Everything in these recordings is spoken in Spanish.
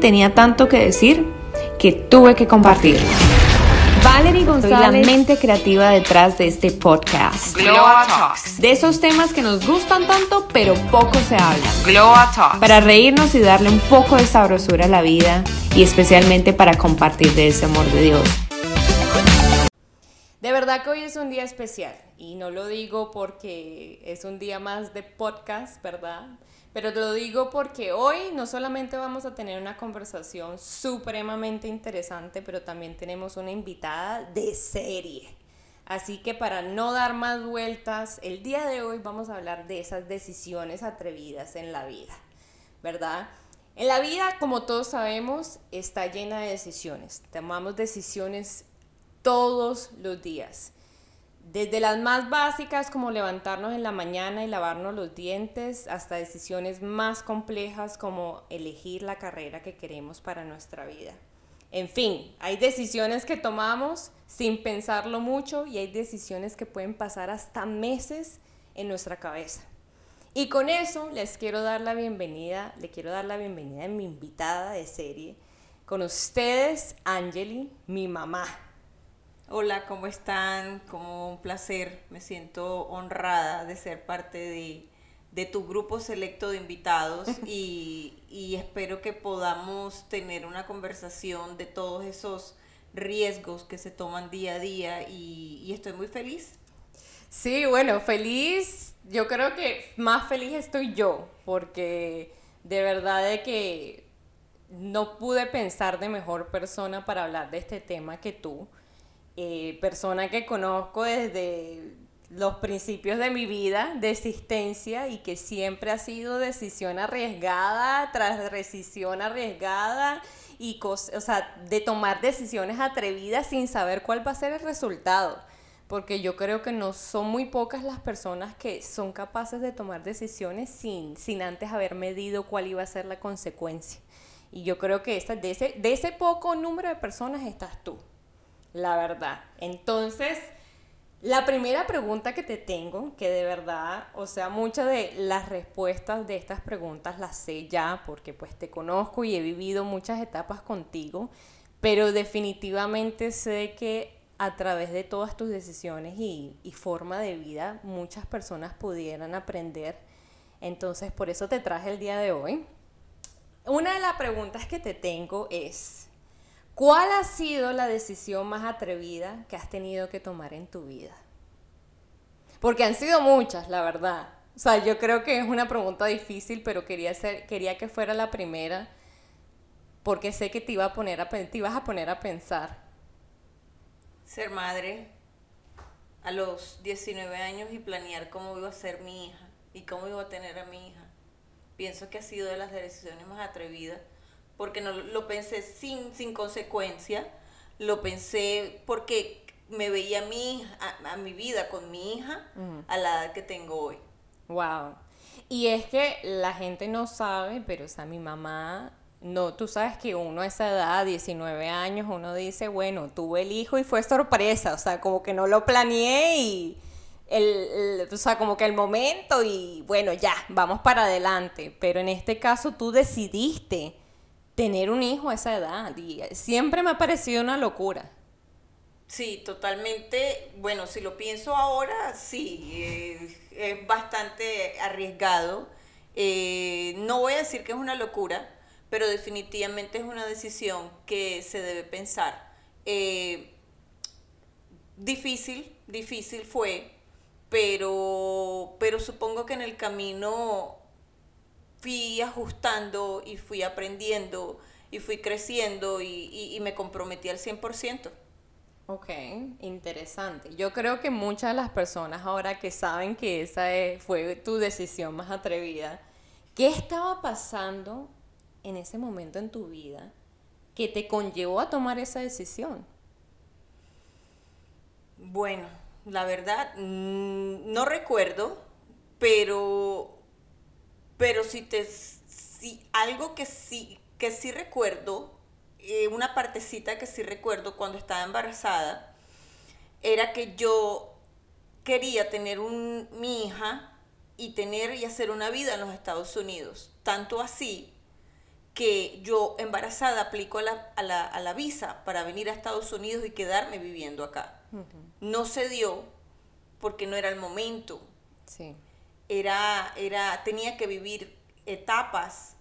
tenía tanto que decir que tuve que compartir. Valerie González, la mente creativa detrás de este podcast. Glow Talks. De esos temas que nos gustan tanto, pero poco se habla. Glow Talks. Para reírnos y darle un poco de sabrosura a la vida y especialmente para compartir de ese amor de Dios. De verdad que hoy es un día especial y no lo digo porque es un día más de podcast, ¿verdad? Pero te lo digo porque hoy no solamente vamos a tener una conversación supremamente interesante, pero también tenemos una invitada de serie. Así que para no dar más vueltas, el día de hoy vamos a hablar de esas decisiones atrevidas en la vida, ¿verdad? En la vida, como todos sabemos, está llena de decisiones. Tomamos decisiones todos los días. Desde las más básicas como levantarnos en la mañana y lavarnos los dientes hasta decisiones más complejas como elegir la carrera que queremos para nuestra vida. En fin, hay decisiones que tomamos sin pensarlo mucho y hay decisiones que pueden pasar hasta meses en nuestra cabeza. Y con eso les quiero dar la bienvenida, le quiero dar la bienvenida a mi invitada de serie, con ustedes, Angeli, mi mamá. Hola, ¿cómo están? Como un placer, me siento honrada de ser parte de, tu grupo selecto de invitados y, espero que podamos tener una conversación de todos esos riesgos que se toman día a día y, y estoy muy feliz. Sí, bueno, feliz, yo creo que más feliz estoy yo porque de verdad de que no pude pensar de mejor persona para hablar de este tema que tú eh, persona que conozco desde los principios de mi vida de existencia y que siempre ha sido decisión arriesgada tras decisión arriesgada y o sea, de tomar decisiones atrevidas sin saber cuál va a ser el resultado. Porque yo creo que no son muy pocas las personas que son capaces de tomar decisiones sin, sin antes haber medido cuál iba a ser la consecuencia. Y yo creo que esta, de, ese, de ese poco número de personas estás tú la verdad. Entonces, la primera pregunta que te tengo, que de verdad, o sea, muchas de las respuestas de estas preguntas las sé ya porque pues te conozco y he vivido muchas etapas contigo, pero definitivamente sé que a través de todas tus decisiones y, y forma de vida muchas personas pudieran aprender. Entonces, por eso te traje el día de hoy. Una de las preguntas que te tengo es, ¿Cuál ha sido la decisión más atrevida que has tenido que tomar en tu vida? Porque han sido muchas, la verdad. O sea, yo creo que es una pregunta difícil, pero quería, ser, quería que fuera la primera, porque sé que te, iba a poner a, te ibas a poner a pensar. Ser madre a los 19 años y planear cómo iba a ser mi hija y cómo iba a tener a mi hija. Pienso que ha sido de las decisiones más atrevidas porque no lo pensé sin, sin consecuencia, lo pensé porque me veía a, mí, a, mi vida con mi hija a la edad que tengo hoy. Wow. Y es que la gente no sabe, pero o sea, mi mamá, no, tú sabes que uno a esa edad, 19 años, uno dice, bueno, tuve el hijo y fue sorpresa, o sea, como que no lo planeé y el, o sea, como que el momento y bueno, ya, vamos para adelante. Pero en este caso tú decidiste tener un hijo a esa edad. Y siempre me ha parecido una locura. Sí, totalmente. Bueno, si lo pienso ahora, sí, eh, es bastante arriesgado. Eh, no voy a decir que es una locura, pero definitivamente es una decisión que se debe pensar. Eh, difícil, difícil fue, pero, pero supongo que en el camino fui ajustando y fui aprendiendo y fui creciendo y, me comprometí al 100%. Ok, interesante. Yo creo que muchas de las personas ahora que saben que esa fue tu decisión más atrevida, ¿qué estaba pasando en ese momento en tu vida que te conllevó a tomar esa decisión? Bueno, la verdad, mm, no recuerdo, pero pero si te, si algo que sí, que sí recuerdo, eh, una partecita que sí recuerdo cuando estaba embarazada, era que yo quería tener un, mi hija y tener y hacer una vida en los Estados Unidos. Tanto así que yo embarazada aplico a la, a la, a la visa para venir a Estados Unidos y quedarme viviendo acá. No se dio porque no era el momento. Sí. Era, era, tenía que vivir etapas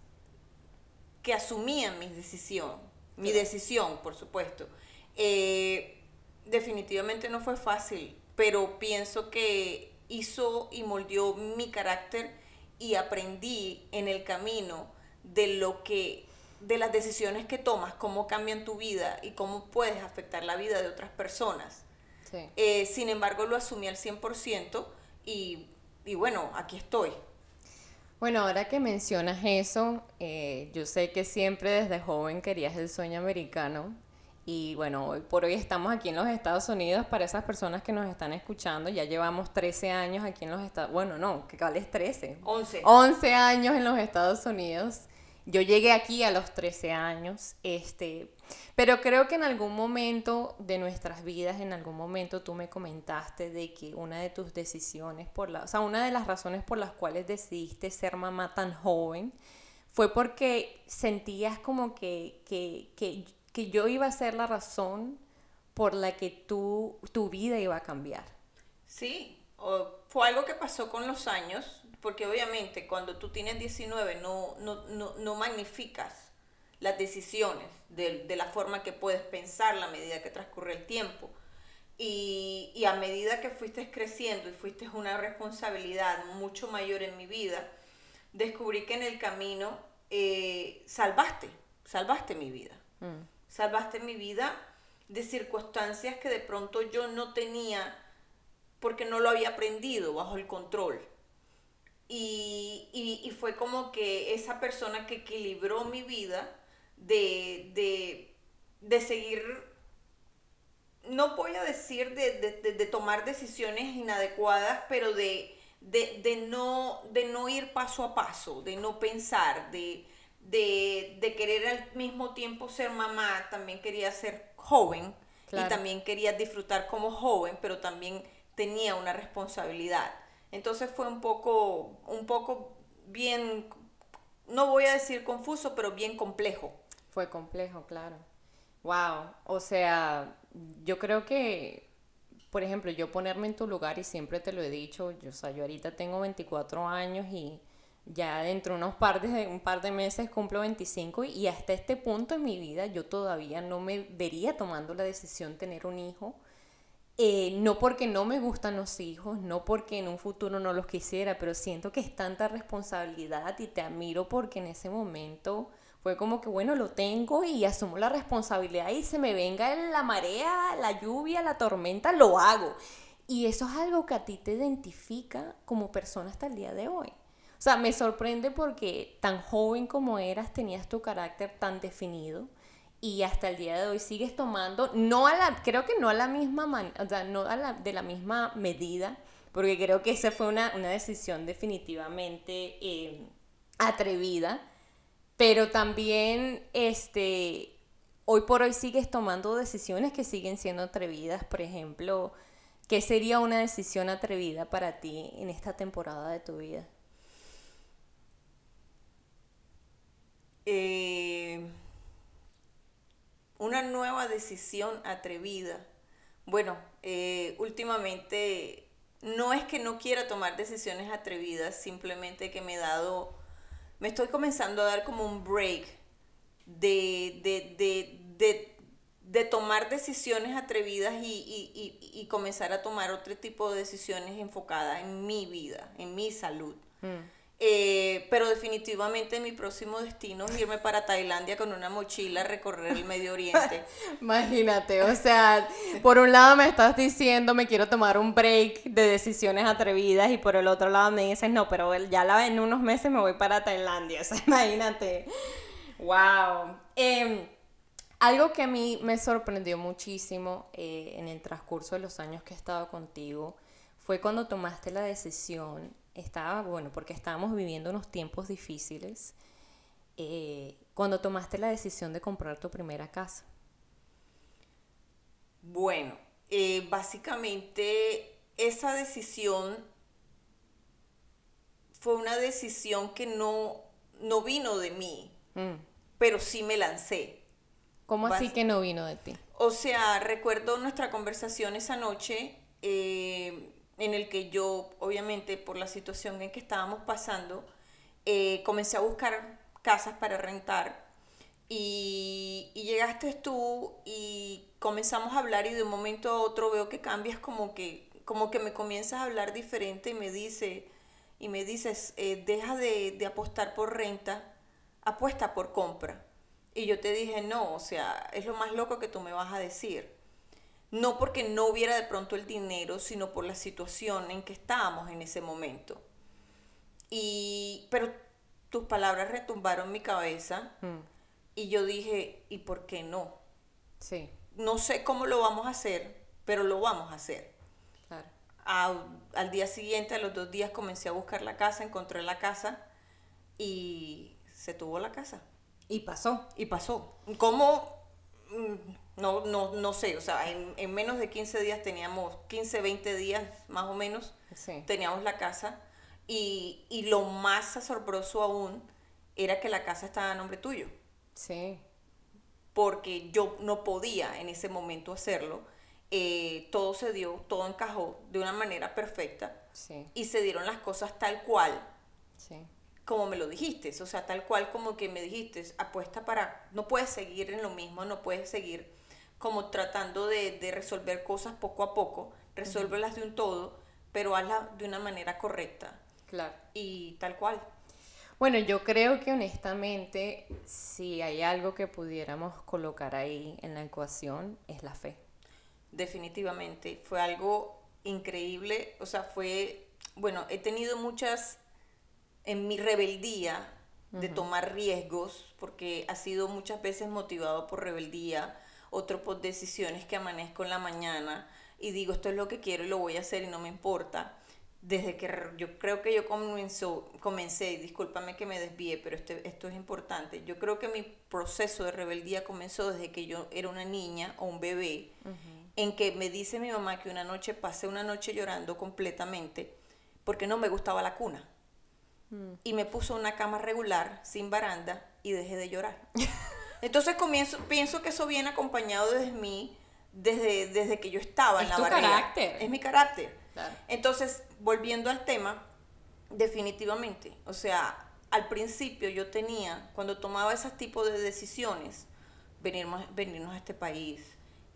que asumían mi decisión, mi decisión, por supuesto. Eh, definitivamente no fue fácil, pero pienso que hizo y moldeó mi carácter y aprendí en el camino de lo que de las decisiones que tomas, cómo cambian tu vida y cómo puedes afectar la vida de otras personas. Sí. Eh, sin embargo, lo asumí al 100% y, y bueno, aquí estoy. Bueno, ahora que mencionas eso, eh, yo sé que siempre desde joven querías el sueño americano y bueno, hoy por hoy estamos aquí en los Estados Unidos para esas personas que nos están escuchando, ya llevamos 13 años aquí en los Estados bueno, no, que es 13. 11. 11 años en los Estados Unidos. Yo llegué aquí a los 13 años, este, pero creo que en algún momento de nuestras vidas, en algún momento tú me comentaste de que una de tus decisiones, por la, o sea, una de las razones por las cuales decidiste ser mamá tan joven, fue porque sentías como que, que, que, que yo iba a ser la razón por la que tú, tu vida iba a cambiar. Sí, o- fue algo que pasó con los años, porque obviamente cuando tú tienes 19 no, no, no, no magnificas las decisiones de, de la forma que puedes pensar a medida que transcurre el tiempo. Y, y a medida que fuiste creciendo y fuiste una responsabilidad mucho mayor en mi vida, descubrí que en el camino eh, salvaste, salvaste mi vida. Salvaste mi vida de circunstancias que de pronto yo no tenía porque no lo había aprendido bajo el control. Y, y- y fue como que esa persona que equilibró mi vida de, de, de seguir, no voy a decir de, de- de- tomar decisiones inadecuadas, pero de, de, de no, de no ir paso a paso, de no pensar, de, de, de querer al mismo tiempo ser mamá, también quería ser joven Claro. y también quería disfrutar como joven, pero también tenía una responsabilidad. Entonces fue un poco, un poco bien, no voy a decir confuso, pero bien complejo. Fue complejo, claro. Wow, o sea, yo creo que, por ejemplo, yo ponerme en tu lugar y siempre te lo he dicho, yo, o sea, yo ahorita tengo 24 años y ya dentro de unos par de, un par de meses cumplo 25 y, hasta este punto en mi vida yo todavía no me vería tomando la decisión de tener un hijo. Eh, no porque no me gustan los hijos, no porque en un futuro no los quisiera, pero siento que es tanta responsabilidad y te admiro porque en ese momento fue como que, bueno, lo tengo y asumo la responsabilidad y se me venga la marea, la lluvia, la tormenta, lo hago. Y eso es algo que a ti te identifica como persona hasta el día de hoy. O sea, me sorprende porque tan joven como eras tenías tu carácter tan definido y hasta el día de hoy sigues tomando, no a la, creo que no a la misma, man- o sea, no a la, de la misma medida, porque creo que esa fue una, una decisión definitivamente eh, atrevida, pero también, este, hoy por hoy sigues tomando decisiones que siguen siendo atrevidas, por ejemplo, ¿qué sería una decisión atrevida para ti en esta temporada de tu vida? Eh, una nueva decisión atrevida. Bueno, eh, últimamente no es que no quiera tomar decisiones atrevidas, simplemente que me he dado, me estoy comenzando a dar como un break de, de, de, de, de tomar decisiones atrevidas y, y- y- y comenzar a tomar otro tipo de decisiones enfocadas en mi vida, en mi salud. Eh, pero definitivamente mi próximo destino es irme para Tailandia con una mochila a recorrer el Medio Oriente. Imagínate, o sea, por un lado me estás diciendo me quiero tomar un break de decisiones atrevidas y por el otro lado me dices no, pero ya la, en unos meses me voy para Tailandia, o sea, imagínate. Wow. Em, algo que a mí me sorprendió muchísimo eh, en el transcurso de los años que he estado contigo fue cuando tomaste la decisión, estaba, bueno, porque estábamos viviendo unos tiempos difíciles, eh, cuando tomaste la decisión de comprar tu primera casa. Bueno, eh, básicamente esa decisión fue una decisión que no, no vino de mí. Mm, pero sí me lancé. ¿Cómo así que no vino de ti? O sea, recuerdo nuestra conversación esa noche eh, en el que yo, obviamente, por la situación en que estábamos pasando, eh, comencé a buscar casas para rentar y, y llegaste tú y comenzamos a hablar y de un momento a otro veo que cambias como que, como que me comienzas a hablar diferente y me dice y me dices, eh, deja de, de apostar por renta, apuesta por compra. Y yo te dije, no, o sea, es lo más loco que tú me vas a decir. No porque no hubiera de pronto el dinero, sino por la situación en que estábamos en ese momento. Y, pero tus palabras retumbaron mi cabeza Mm, y yo dije, ¿y por qué no? Sí, No sé cómo lo vamos a hacer, pero lo vamos a hacer. claro. A- al día siguiente, a los dos días, comencé a buscar la casa, encontré la casa y se tuvo la casa. Y pasó. Y pasó. ¿Cómo? Mm, No, no, no sé, o sea, en, en menos de 15 días teníamos, 15, 20 días más o menos, Sí. teníamos la casa y, y lo más asombroso aún era que la casa estaba a nombre tuyo, Sí. porque yo no podía en ese momento hacerlo. Eh, todo se dio, todo encajó de una manera perfecta Sí. y se dieron las cosas tal cual Sí. como me lo dijiste, o sea, tal cual como que me dijiste, apuesta para, no puedes seguir en lo mismo, no puedes seguir como tratando de, de resolver cosas poco a poco, resuélvelas de un todo, pero hazla de una manera correcta Claro. y tal cual. Bueno, yo creo que honestamente, si hay algo que pudiéramos colocar ahí en la ecuación, es la fe. Definitivamente, fue algo increíble, o sea, fue, bueno, he tenido muchas, en mi rebeldía de tomar riesgos, porque ha sido muchas veces motivado por rebeldía, otro por decisiones que amanezco en la mañana y digo, esto es lo que quiero y lo voy a hacer y no me importa. Desde que yo creo que yo comenzó, comencé, y discúlpame que me desvíe, pero este, esto es importante. Yo creo que mi proceso de rebeldía comenzó desde que yo era una niña o un bebé, en que me dice mi mamá que una noche pasé una noche llorando completamente porque no me gustaba la cuna. Y me puso una cama regular, sin baranda, y dejé de llorar. Entonces comienzo, pienso que eso viene acompañado desde mí, desde, desde que yo estaba en la tu barriga. carácter. Es mi carácter. Claro. Entonces, volviendo al tema, definitivamente, o sea, al principio yo tenía, cuando tomaba ese tipo de decisiones, venirnos, venirnos a este país,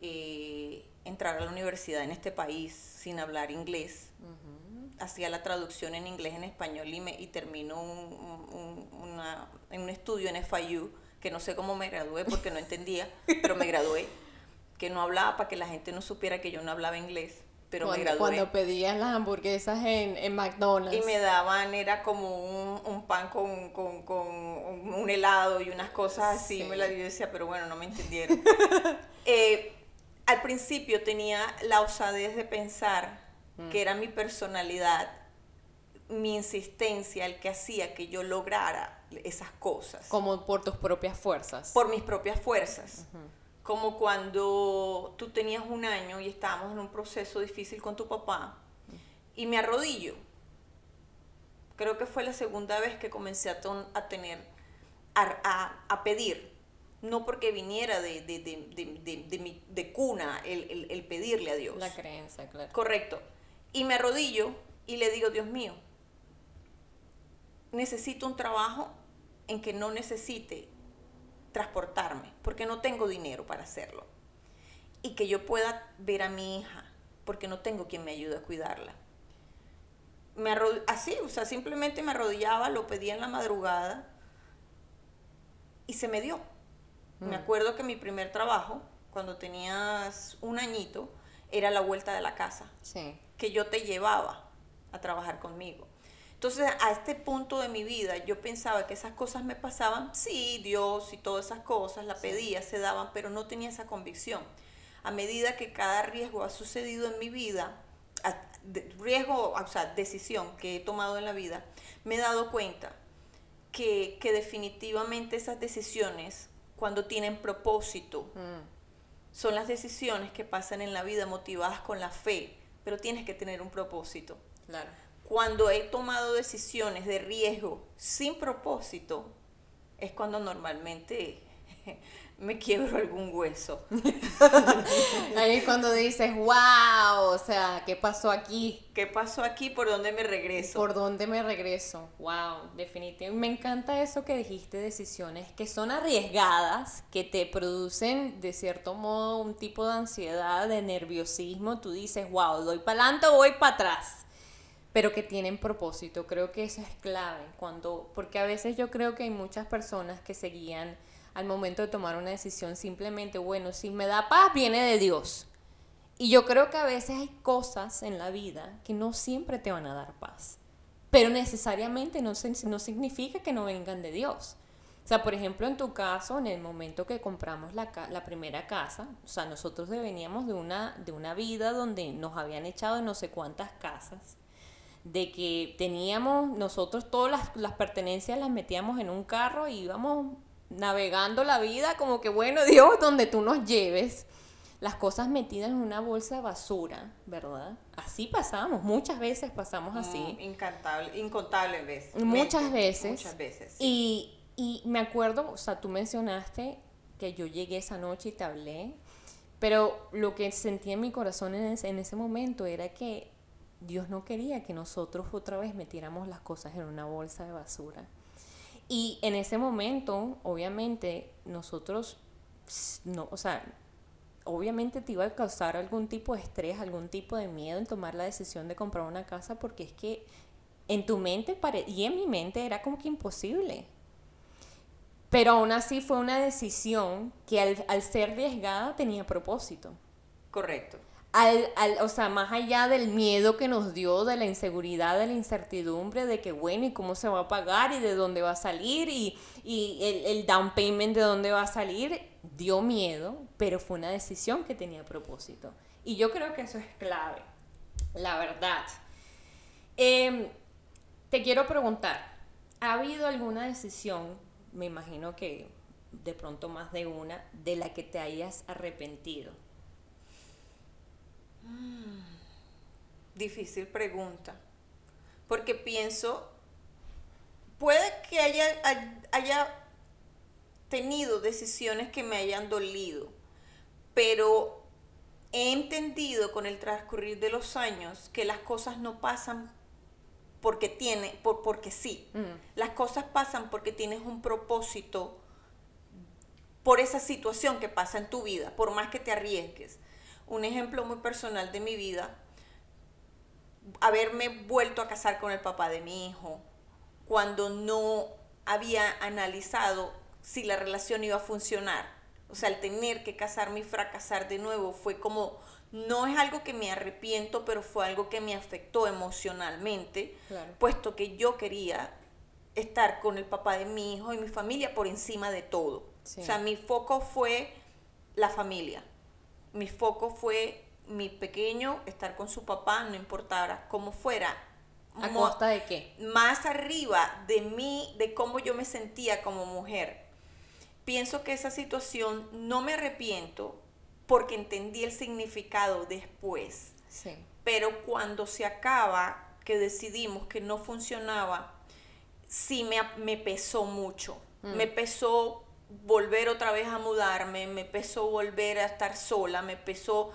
eh, entrar a la universidad en este país sin hablar inglés, hacía la traducción en inglés en español y, me, y termino un- un- una- en un estudio en FIU, que no sé cómo me gradué porque no entendía, pero me gradué, que no hablaba para que la gente no supiera que yo no hablaba inglés, pero me cuando, gradué. cuando pedías las hamburguesas en, en McDonald's. Y me daban, era como un, un pan con, con, con un un helado y unas cosas así. Sí. Me la yo decía, pero bueno, no me entendieron. Eh, al principio tenía la osadez de pensar Mm. que era mi personalidad, mi insistencia, el que hacía que yo lograra esas cosas Como por tus propias fuerzas. por mis propias fuerzas. Como cuando tú tenías un año y estábamos en un proceso difícil con tu papá y me arrodillo. Creo que fue la segunda vez que comencé a, ton- a tener, a, a- a pedir. No porque viniera de, de, de, de- mi- de cuna el, el- el pedirle a Dios. La creencia, claro. Correcto. Y me arrodillo y le digo, Dios mío, necesito un trabajo en que no necesite transportarme, porque no tengo dinero para hacerlo. Y que yo pueda ver a mi hija, porque no tengo quien me ayude a cuidarla. Me así, o sea, simplemente me arrodillaba, lo pedía en la madrugada y se me dio. Me acuerdo que mi primer trabajo, cuando tenías un añito, era la vuelta de la casa Sí. que yo te llevaba a trabajar conmigo. Entonces, a este punto de mi vida, yo pensaba que esas cosas me pasaban, sí, Dios y todas esas cosas, la pedía, se daban, pero no tenía esa convicción. A medida que cada riesgo ha sucedido en mi vida, riesgo, o sea, decisión que he tomado en la vida, me he dado cuenta que, que definitivamente esas decisiones, cuando tienen propósito, Mm, son las decisiones que pasan en la vida motivadas con la fe, pero tienes que tener un propósito. claro. Cuando he tomado decisiones de riesgo sin propósito, es cuando normalmente me quiebro algún hueso. Ahí es cuando dices, wow, o sea, ¿qué pasó aquí? ¿Qué pasó aquí? ¿Por dónde me regreso? ¿Por dónde me regreso? Wow, definitivamente. Me encanta eso que dijiste, decisiones que son arriesgadas, que te producen de cierto modo un tipo de ansiedad, de nerviosismo. Tú dices, wow, doy para adelante o voy para atrás. Pero que tienen propósito. Creo que eso es clave. Cuando, porque a veces yo creo que hay muchas personas que se guían al momento de tomar una decisión simplemente, bueno, si me da paz, viene de Dios. Y yo creo que a veces hay cosas en la vida que no siempre te van a dar paz, pero necesariamente no, no significa que no vengan de Dios. O sea, por ejemplo, en tu caso, en el momento que compramos la, la primera casa, o sea, nosotros veníamos de una, de una vida donde nos habían echado no sé cuántas casas, de que teníamos nosotros todas las, las pertenencias las metíamos en un carro y íbamos navegando la vida como que, bueno, Dios, donde tú nos lleves, las cosas metidas en una bolsa de basura, ¿verdad? Así pasamos, muchas veces pasamos así. Mm, incantable, incontables veces. Muchas veces. Muchas veces. Y, y me acuerdo, o sea, tú mencionaste que yo llegué esa noche y te hablé, pero lo que sentí en mi corazón en ese, en ese momento era que Dios no quería que nosotros otra vez metiéramos las cosas en una bolsa de basura. Y en ese momento, obviamente, nosotros, no, o sea, obviamente te iba a causar algún tipo de estrés, algún tipo de miedo en tomar la decisión de comprar una casa, porque es que en tu mente y en mi mente era como que imposible. Pero aún así fue una decisión que al, al ser arriesgada tenía propósito. Correcto al, al, o sea, más allá del miedo que nos dio, de la inseguridad, de la incertidumbre, de que bueno, y cómo se va a pagar y de dónde va a salir y, y el, el, down payment de dónde va a salir, dio miedo, pero fue una decisión que tenía propósito. Y yo creo que eso es clave, la verdad. Eh, te quiero preguntar, ¿ha habido alguna decisión, me imagino que de pronto más de una, de la que te hayas arrepentido? Difícil pregunta. Porque pienso, puede que haya, haya tenido decisiones que me hayan dolido, pero he entendido con el transcurrir de los años que las cosas no pasan porque tiene, por, porque sí. Mm. Las cosas pasan porque tienes un propósito por esa situación que pasa en tu vida, por más que te arriesgues un ejemplo muy personal de mi vida, haberme vuelto a casar con el papá de mi hijo, cuando no había analizado si la relación iba a funcionar. O sea, el tener que casarme y fracasar de nuevo fue como, no es algo que me arrepiento, pero fue algo que me afectó emocionalmente, puesto que yo quería estar con el papá de mi hijo y mi familia por encima de todo. O sea, mi foco fue la familia mi foco fue mi pequeño, estar con su papá, no importara cómo fuera. ¿A costa de qué? Más arriba de mí, de cómo yo me sentía como mujer. Pienso que esa situación no me arrepiento porque entendí el significado después. Sí. Pero cuando se acaba, que decidimos que no funcionaba, sí me, me pesó mucho. Mm. Me pesó volver otra vez a mudarme, me pesó volver a estar sola, me pesó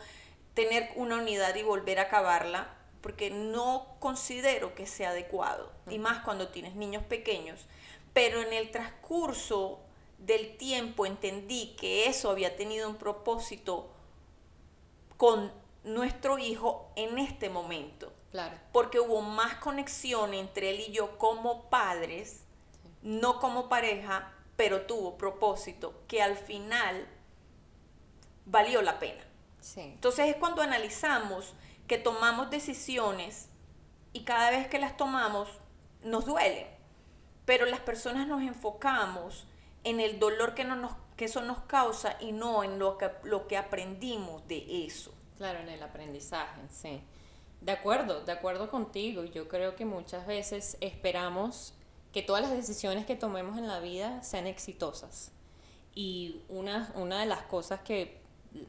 tener una unidad y volver a acabarla, porque no considero que sea adecuado, y más cuando tienes niños pequeños. Pero en el transcurso del tiempo entendí que eso había tenido un propósito con nuestro hijo en este momento. Claro. Porque hubo más conexión entre él y yo como padres, no como pareja, pero tuvo propósito que al final valió la pena. Entonces es cuando analizamos que tomamos decisiones y cada vez que las tomamos nos duele, pero las personas nos enfocamos en el dolor que, no nos, que eso nos causa y no en lo que, lo que aprendimos de eso. Claro, en el aprendizaje, sí. De acuerdo, de acuerdo contigo. Yo creo que muchas veces esperamos que todas las decisiones que tomemos en la vida sean exitosas. Y una, una de las cosas que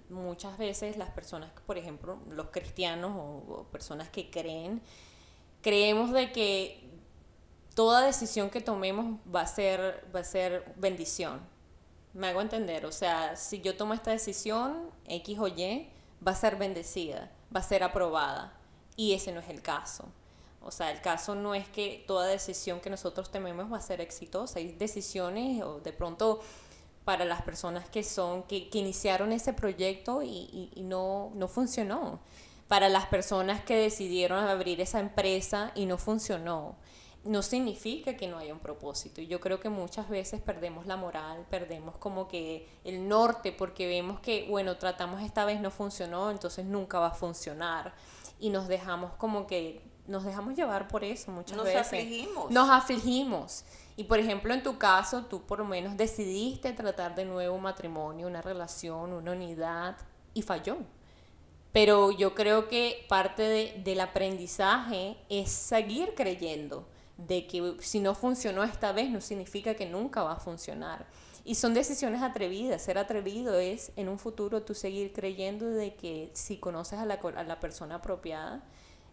muchas veces las personas, por ejemplo, los cristianos o, personas que creen, creemos de que toda decisión que tomemos va a ser, va a ser bendición. Me hago entender, o sea, si yo tomo esta decisión, X o Y, va a ser bendecida, va a ser aprobada. Y ese no es el caso. O sea, el caso no es que toda decisión que nosotros tomemos va a ser exitosa. Hay decisiones, o de pronto para las personas que son, que, que iniciaron ese proyecto y, y, y no, no funcionó. Para las personas que decidieron abrir esa empresa y no funcionó no significa que no haya un propósito. Y yo creo que muchas veces perdemos la moral, perdemos como que el norte, porque vemos que, bueno, tratamos esta vez no funcionó, entonces nunca va a funcionar. Y nos dejamos como que, nos dejamos llevar por eso muchas Nos veces. afligimos. Nos afligimos. Y por ejemplo, en tu caso, tú por lo menos decidiste tratar de nuevo un matrimonio, una relación, una unidad, y falló. Pero yo creo que parte de- del aprendizaje es seguir creyendo de que si no funcionó esta vez no significa que nunca va a funcionar. Y son decisiones atrevidas. Ser atrevido es en un futuro tú seguir creyendo de que si conoces a la, a la persona apropiada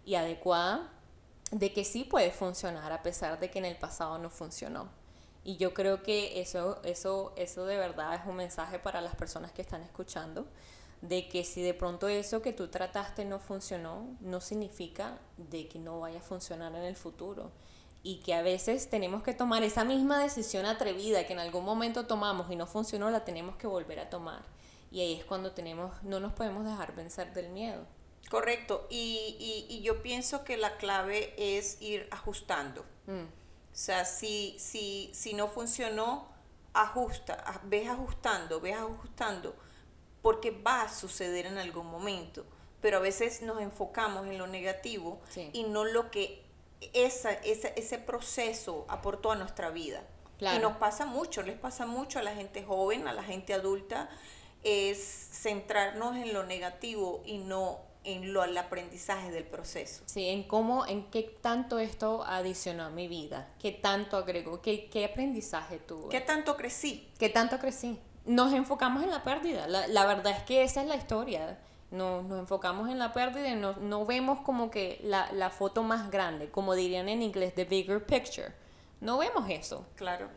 y adecuada, de que sí puede funcionar a pesar de que en el pasado no funcionó. Y yo creo que eso, eso, eso de verdad es un mensaje para las personas que están escuchando, de que si de pronto eso que tú trataste no funcionó, no significa de que no vaya a funcionar en el futuro. Y que a veces tenemos que tomar esa misma decisión atrevida que en algún momento tomamos y no funcionó, la tenemos que volver a tomar. Y ahí es cuando tenemos, no nos podemos dejar vencer del miedo. Correcto. Y, y- y yo pienso que la clave es ir ajustando. Mm. O sea, si, si, si no funcionó, ajusta, ves ajustando, ves ajustando, porque va a suceder en algún momento. Pero a veces nos enfocamos en lo negativo Sí. y no lo que esa, esa- ese proceso aportó a nuestra vida. Claro. Y nos pasa mucho, les pasa mucho a la gente joven, a la gente adulta, es centrarnos en lo negativo y no en lo, el aprendizaje del proceso. Sí, en cómo, en qué tanto esto adicionó a mi vida, qué tanto agregó, qué, qué aprendizaje tuve, ¿Qué tanto crecí? qué tanto crecí. Nos enfocamos en la pérdida, la, la verdad es que esa es la historia. Nos, nos enfocamos en la pérdida y no, no vemos como que la, la foto más grande, como dirían en inglés, the bigger picture. No vemos eso. Claro.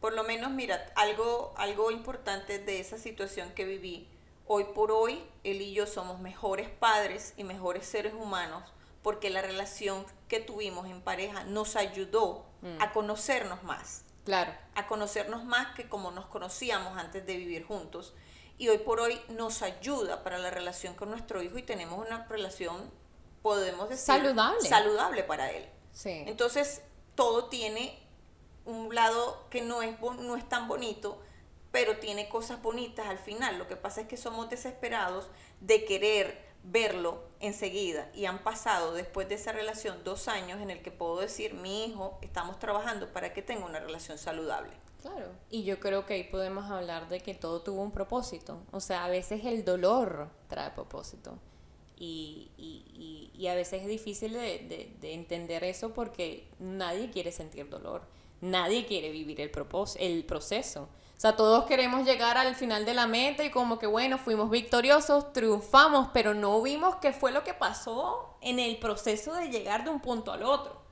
Por lo menos, mira, algo, algo importante de esa situación que viví. Hoy por hoy, él y yo somos mejores padres y mejores seres humanos porque la relación que tuvimos en pareja nos ayudó a conocernos más, Claro, a conocernos más que como nos conocíamos antes de vivir juntos. Y hoy por hoy nos ayuda para la relación con nuestro hijo y tenemos una relación, podemos decir, Saludable. saludable para él. sí. Entonces, todo tiene un lado que no es, no es tan bonito, pero tiene cosas bonitas al final. Lo que pasa es que somos desesperados de querer verlo enseguida. Y han pasado después de esa relación dos años en el que puedo decir, mi hijo, estamos trabajando para que tenga una relación saludable. Claro, y yo creo que ahí podemos hablar de que todo tuvo un propósito. O sea, a veces el dolor trae propósito. Y, y, y, y a veces es difícil de, de- de entender eso porque nadie quiere sentir dolor. Nadie quiere vivir el, el proceso. O sea, todos queremos llegar al final de la meta y como que, bueno, fuimos victoriosos, triunfamos, pero no vimos qué fue lo que pasó en el proceso de llegar de un punto al otro.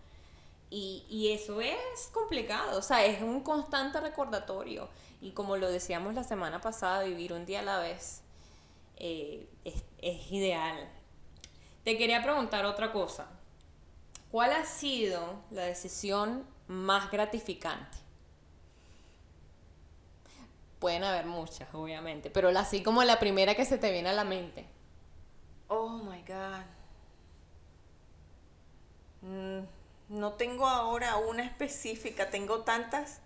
Y, y eso es complicado, o sea, es un constante recordatorio. Y como lo decíamos la semana pasada, vivir un día a la vez eh, es, es ideal. Te quería preguntar otra cosa. ¿Cuál ha sido la decisión más gratificante? Pueden haber muchas, obviamente, pero así como la primera que se te viene a la mente. Oh my God. Mm, no tengo ahora una específica, tengo tantas.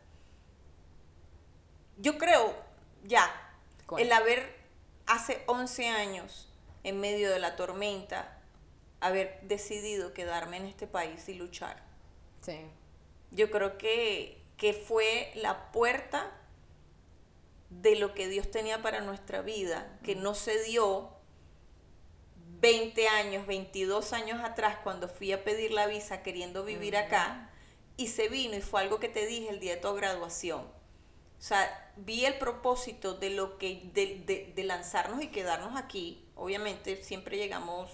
Yo creo, ya, ¿Cuál? el haber hace 11 años, en medio de la tormenta, haber decidido quedarme en este país y luchar. Sí. Yo creo que, que fue la puerta de lo que Dios tenía para nuestra vida, que no se dio 20 años, 22 años atrás, cuando fui a pedir la visa queriendo vivir acá, y se vino y fue algo que te dije el día de tu graduación. O sea, vi el propósito de lo que, de, de- de lanzarnos y quedarnos aquí. Obviamente siempre llegamos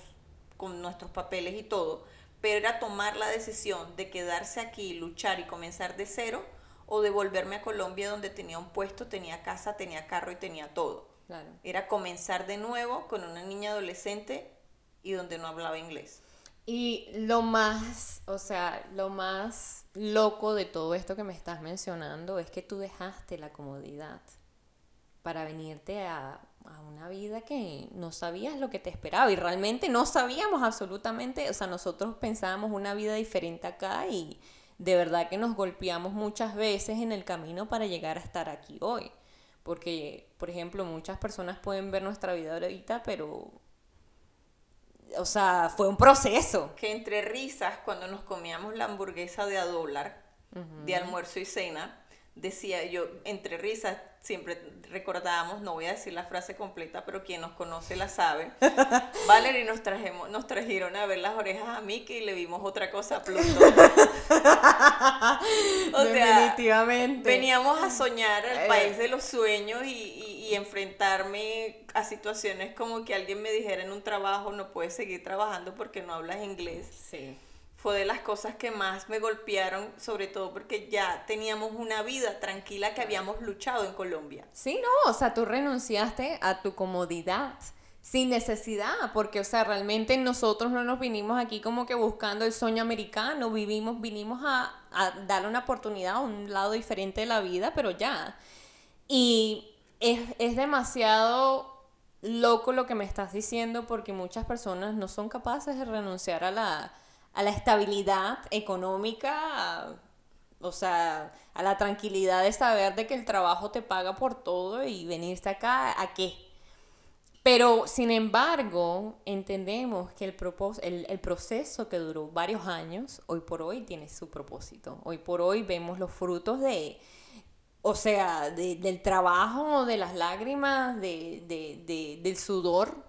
con nuestros papeles y todo, pero era tomar la decisión de quedarse aquí, luchar y comenzar de cero, o de volverme a Colombia donde tenía un puesto, tenía casa, tenía carro y tenía todo. Claro. Era comenzar de nuevo con una niña adolescente y donde no hablaba inglés. Y lo más, o sea, lo más loco de todo esto que me estás mencionando es que tú dejaste la comodidad para venirte a, a una vida que no sabías lo que te esperaba y realmente no sabíamos absolutamente, o sea, nosotros pensábamos una vida diferente acá y de verdad que nos golpeamos muchas veces en el camino para llegar a estar aquí hoy. Porque, por ejemplo, muchas personas pueden ver nuestra vida ahorita, pero o sea, fue un proceso. Que entre risas, cuando nos comíamos la hamburguesa de a dólar, de almuerzo y cena, decía yo, entre risas, siempre recordábamos, no voy a decir la frase completa, pero quien nos conoce la sabe. Valerie nos trajemos, nos trajeron a ver las orejas a Mickey y le vimos otra cosa a Pluto. o Definitivamente. veníamos a soñar al Eh. país de los sueños y, y- y enfrentarme a situaciones como que alguien me dijera en un trabajo, no puedes seguir trabajando porque no hablas inglés Sí. Fue de las cosas que más me golpearon, sobre todo porque ya teníamos una vida tranquila que habíamos luchado en Colombia. Sí, no, o sea, tú renunciaste a tu comodidad sin necesidad, porque, o sea, realmente nosotros no nos vinimos aquí como que buscando el sueño americano, vivimos, vinimos a, a darle una oportunidad a un lado diferente de la vida, pero ya. Y es, es demasiado loco lo que me estás diciendo porque muchas personas no son capaces de renunciar a la, a la estabilidad económica, a- o sea, a la tranquilidad de saber de que el trabajo te paga por todo y venirte acá, ¿a qué? Pero, sin embargo, entendemos que el, el, el proceso que duró varios años, hoy por hoy tiene su propósito. Hoy por hoy vemos los frutos de, o sea, de- del trabajo, de las lágrimas, de- de- del sudor,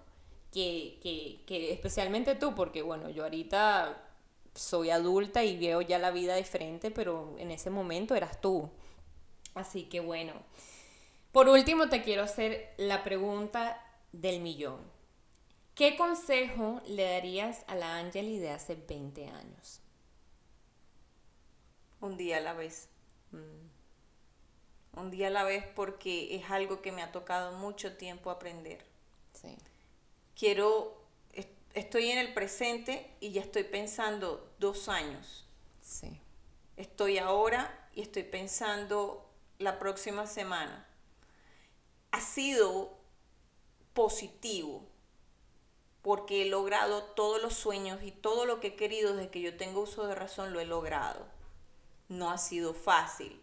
que, que, que especialmente tú, porque bueno, yo ahorita soy adulta y veo ya la vida diferente, pero en ese momento eras tú. Así que bueno. Por último, te quiero hacer la pregunta del millón. ¿Qué consejo le darías a la Angeli de hace 20 años? Un día a la vez. Un día a la vez porque es algo que me ha tocado mucho tiempo aprender. Sí. Quiero, estoy en el presente y ya estoy pensando dos años. Sí. Estoy ahora y estoy pensando la próxima semana. Ha sido positivo porque he logrado todos los sueños y todo lo que he querido desde que yo tengo uso de razón lo he logrado. No ha sido fácil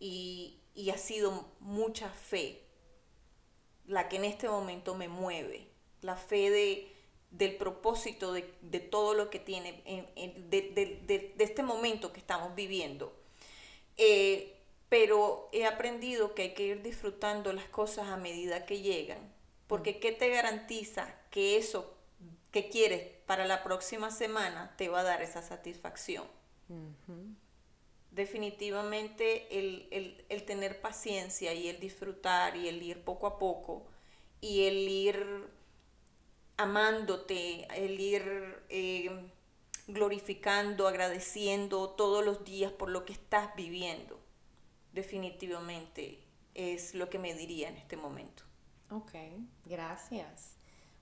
y, y ha sido mucha fe la que en este momento me mueve, la fe de, del propósito de, de todo lo que tiene, en- en- de, de- de- de este momento que estamos viviendo. Eh, pero he aprendido que hay que ir disfrutando las cosas a medida que llegan, porque ¿qué te garantiza que eso que quieres para la próxima semana te va a dar esa satisfacción? definitivamente el, el- el tener paciencia y el disfrutar y el ir poco a poco y el ir amándote, el ir eh, glorificando, agradeciendo todos los días por lo que estás viviendo, definitivamente es lo que me diría en este momento. Ok, gracias.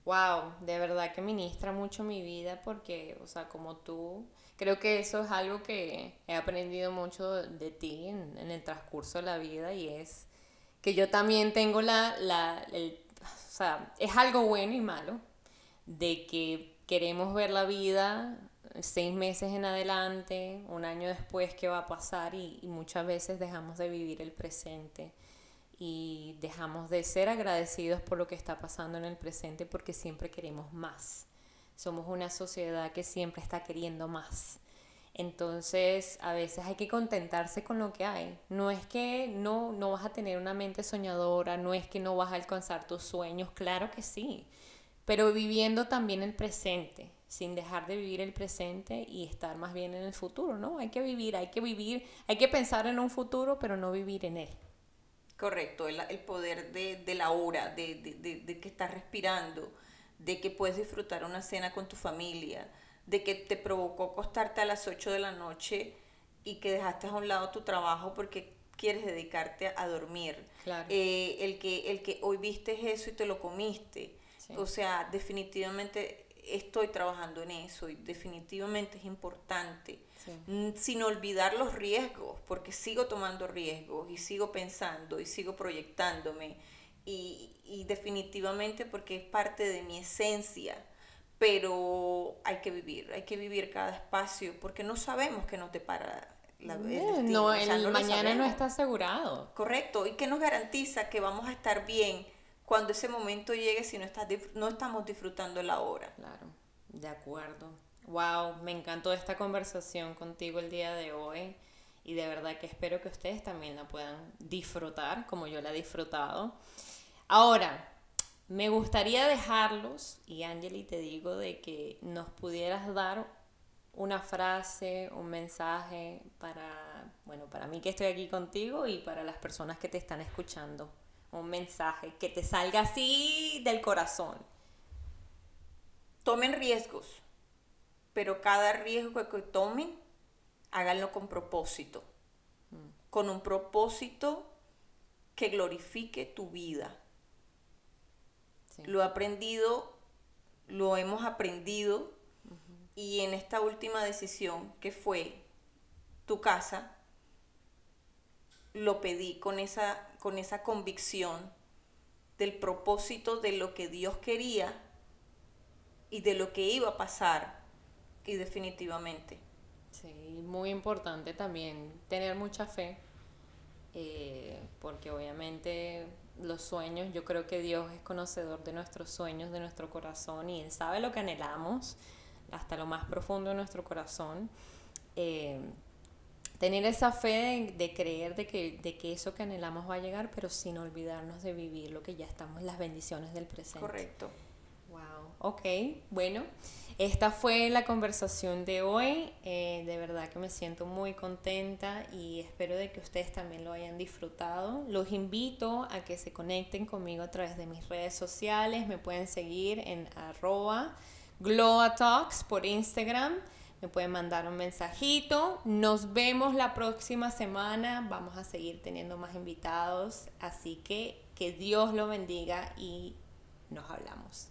Wow, de verdad que ministra mucho mi vida porque, o sea, como tú, creo que eso es algo que he aprendido mucho de ti en, en el transcurso de la vida y es que yo también tengo la, la el- o sea, es algo bueno y malo de que queremos ver la vida seis meses en adelante, un año después qué va a pasar y, y muchas veces dejamos de vivir el presente y dejamos de ser agradecidos por lo que está pasando en el presente porque siempre queremos más. Somos una sociedad que siempre está queriendo más. Entonces, a veces hay que contentarse con lo que hay. No es que no, no vas a tener una mente soñadora, no es que no vas a alcanzar tus sueños, claro que sí, pero viviendo también el presente, sin dejar de vivir el presente y estar más bien en el futuro, ¿no? Hay que vivir, hay que vivir, hay que pensar en un futuro, pero no vivir en él. Correcto, el, el poder de, de la hora, de, de- de- que estás respirando, de que puedes disfrutar una cena con tu familia, de que te provocó acostarte a las 8 de la noche y que dejaste a un lado tu trabajo porque quieres dedicarte a dormir. Claro. Eh, el, que, el que hoy viste eso y te lo comiste. Sí. O sea, definitivamente estoy trabajando en eso y definitivamente es importante. Sí. Sin olvidar los riesgos, porque sigo tomando riesgos y sigo pensando y sigo proyectándome y, y definitivamente porque es parte de mi esencia. Pero hay que vivir, hay que vivir cada espacio porque no sabemos que no te para la, el destino, no, o sea, el no mañana no está asegurado. Correcto, y que nos garantiza que vamos a estar bien cuando ese momento llegue si no, estás no estamos disfrutando la hora. Claro, de acuerdo. Wow, me encantó esta conversación contigo el día de hoy y de verdad que espero que ustedes también la puedan disfrutar como yo la he disfrutado. Ahora, me gustaría dejarlos y Angeli te digo de que nos pudieras dar una frase, un mensaje para, bueno, para mí que estoy aquí contigo y para las personas que te están escuchando. Un mensaje que te salga así del corazón. Tomen riesgos, pero cada riesgo que tomen, háganlo con propósito, con un propósito que glorifique tu vida. Sí. Lo he aprendido, lo hemos aprendido y en esta última decisión que fue tu casa, lo pedí con esa, con esa convicción del propósito de lo que Dios quería y de lo que iba a pasar y definitivamente. Sí, muy importante también tener mucha fe, eh, porque obviamente los sueños, yo creo que Dios es conocedor de nuestros sueños, de nuestro corazón, y Él sabe lo que anhelamos hasta lo más profundo de nuestro corazón. Eh, tener esa fe de, de creer de que, de que eso que anhelamos va a llegar, pero sin olvidarnos de vivir lo que ya estamos, las bendiciones del presente. Correcto. Wow, ok, bueno, esta fue la conversación de hoy. Eh, de verdad que me siento muy contenta y espero de que ustedes también lo hayan disfrutado. Los invito a que se conecten conmigo a través de mis redes sociales. Me pueden seguir en arroba gloatalks por Instagram. Me pueden mandar un mensajito. Nos vemos la próxima semana. Vamos a seguir teniendo más invitados. Así que que Dios lo bendiga y nos hablamos.